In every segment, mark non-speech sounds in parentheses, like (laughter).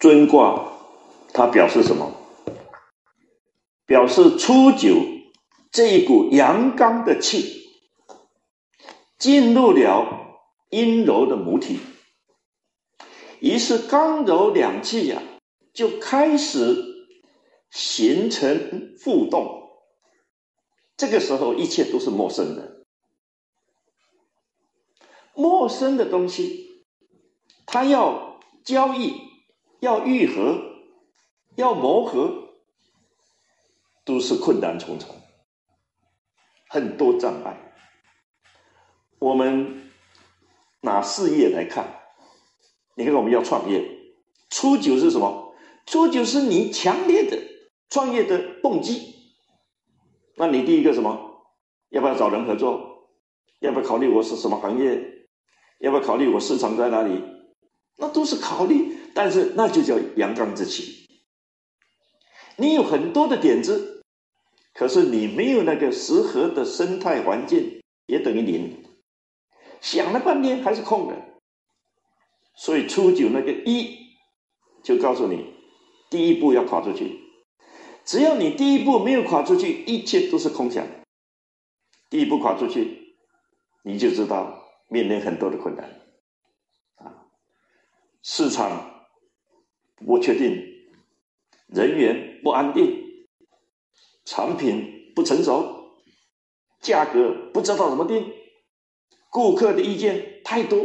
尊卦，它表示什么？表示初九这一股阳刚的气进入了阴柔的母体，于是刚柔两气呀就开始形成互动。这个时候，一切都是陌生的，陌生的东西，它要交易。要愈合，要磨合，都是困难重重，很多障碍。我们拿事业来看，你看我们要创业，初九是什么？初九是你强烈的创业的动机。那你第一个什么？要不要找人合作？要不要考虑我是什么行业？要不要考虑我市场在哪里？那都是考虑。但是那就叫阳刚之气。你有很多的点子，可是你没有那个适合的生态环境，也等于零。想了半天还是空的。所以初九那个一，就告诉你，第一步要跨出去。只要你第一步没有跨出去，一切都是空想。第一步跨出去，你就知道面临很多的困难。啊，市场。不确定，人员不安定，产品不成熟，价格不知道怎么定，顾客的意见太多。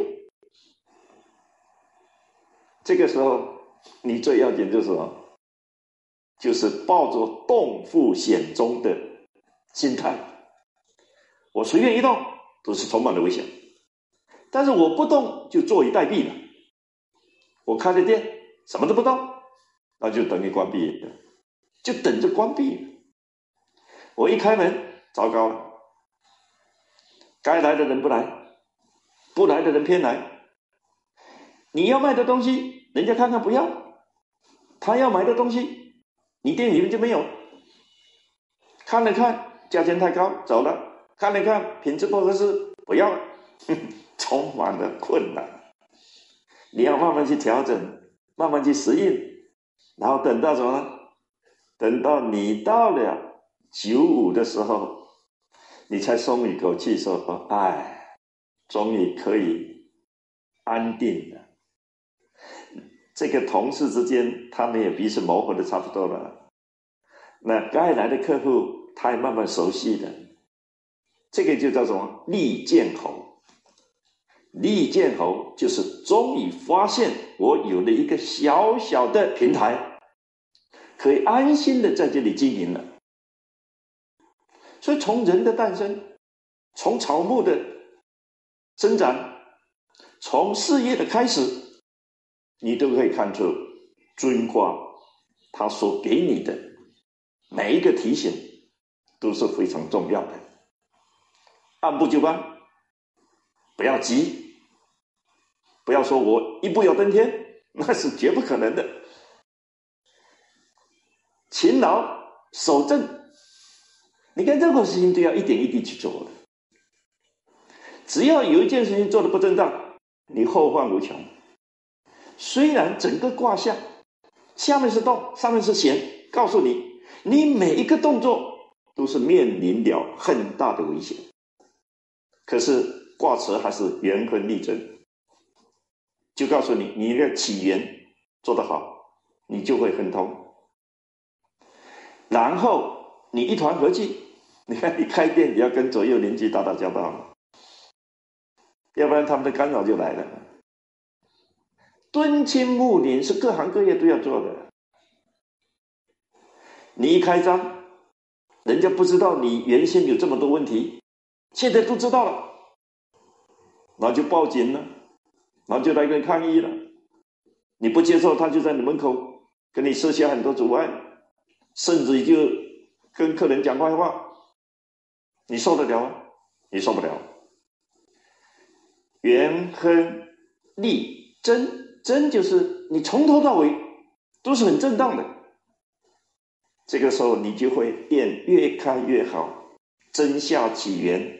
这个时候，你最要紧就是什么？就是抱着动复险中的心态。我随便一动都是充满了危险，但是我不动就坐以待毙了。我开的店。什么都不动，那就等于关闭，就等着关闭。我一开门，糟糕了，该来的人不来，不来的人偏来。你要卖的东西，人家看看不要；他要买的东西，你店里面就没有。看了看，价钱太高，走了；看了看，品质不合适，不要了。(laughs) 充满了困难，你要慢慢去调整。慢慢去适应，然后等到什么呢？等到你到了九五的时候，你才松一口气，说：“哦，哎，终于可以安定了。”这个同事之间，他们也彼此磨合的差不多了。那该来的客户，他也慢慢熟悉了。这个就叫什么？利剑侯。利剑侯就是终于发现我有了一个小小的平台，可以安心的在这里经营了。所以从人的诞生，从草木的生长，从事业的开始，你都可以看出尊卦他所给你的每一个提醒都是非常重要的。按部就班，不要急。不要说我一步要登天，(laughs) 那是绝不可能的。勤劳守正，你看任何事情都要一点一滴去做的。只要有一件事情做的不正当，你后患无穷。虽然整个卦象下面是动，上面是闲，告诉你，你每一个动作都是面临了很大的危险。可是卦辞还是圆坤立正。就告诉你，你一个起源做得好，你就会很通。然后你一团和气，你看你开店，你要跟左右邻居打打交道，要不然他们的干扰就来了。敦亲睦邻是各行各业都要做的。你一开张，人家不知道你原先有这么多问题，现在都知道了，那就报警了。然后就来跟抗议了，你不接受，他就在你门口跟你设下很多阻碍，甚至就跟客人讲坏话，你受得了吗？你受不了。元亨利贞，贞就是你从头到尾都是很正当的，这个时候你就会变越开越好，真下起源，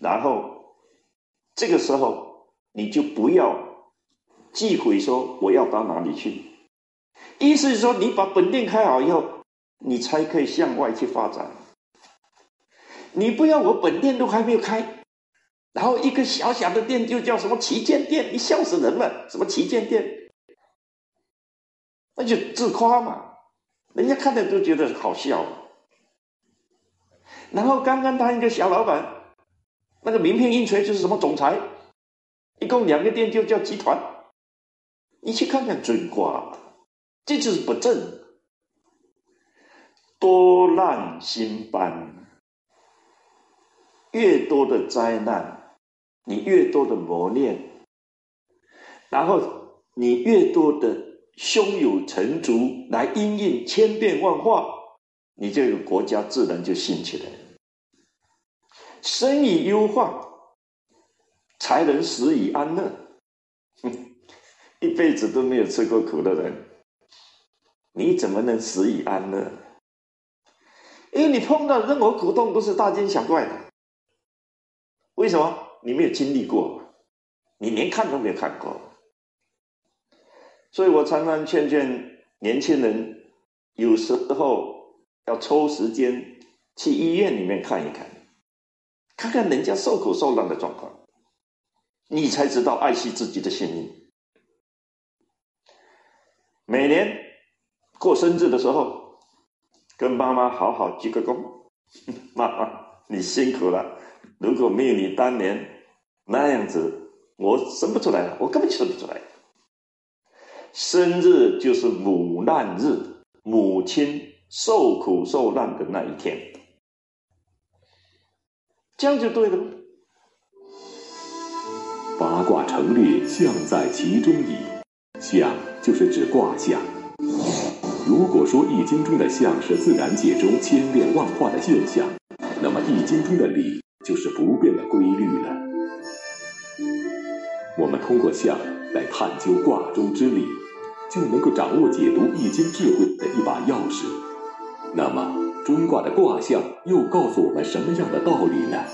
然后这个时候。你就不要忌讳说我要到哪里去，意思是说，你把本店开好以后，你才可以向外去发展。你不要我本店都还没有开，然后一个小小的店就叫什么旗舰店，你笑死人了！什么旗舰店？那就自夸嘛，人家看着都觉得好笑。然后刚刚当一个小老板，那个名片印出来就是什么总裁，一共两个店就叫集团，你去看看准卦，这就是不正，多难兴班，越多的灾难，你越多的磨练，然后你越多的胸有成竹来应应千变万化，你这个国家自然就兴起来。生以忧患，才能死以安乐。哼 (laughs) 一辈子都没有吃过苦的人，你怎么能死以安乐？因为你碰到任何苦痛都是大惊小怪的。为什么？你没有经历过，你连看都没有看过。所以我常常劝劝年轻人，有时候要抽时间去医院里面看一看。看看人家受苦受难的状况，你才知道爱惜自己的性命。每年过生日的时候，跟妈妈好好鞠个躬，(laughs) 妈妈你辛苦了。如果没有你当年那样子，我生不出来了，我根本就生不出来。生日就是母难日，母亲受苦受难的那一天。这样就对了。八卦成列，象在其中矣。象就是指卦象。如果说《易经》中的象是自然界中千变万化的现象，那么《易经》中的理就是不变的规律了。我们通过象来探究卦中之理，就能够掌握解读《易经》智慧的一把钥匙。那么，中卦的卦象又告诉我们什么样的道理呢？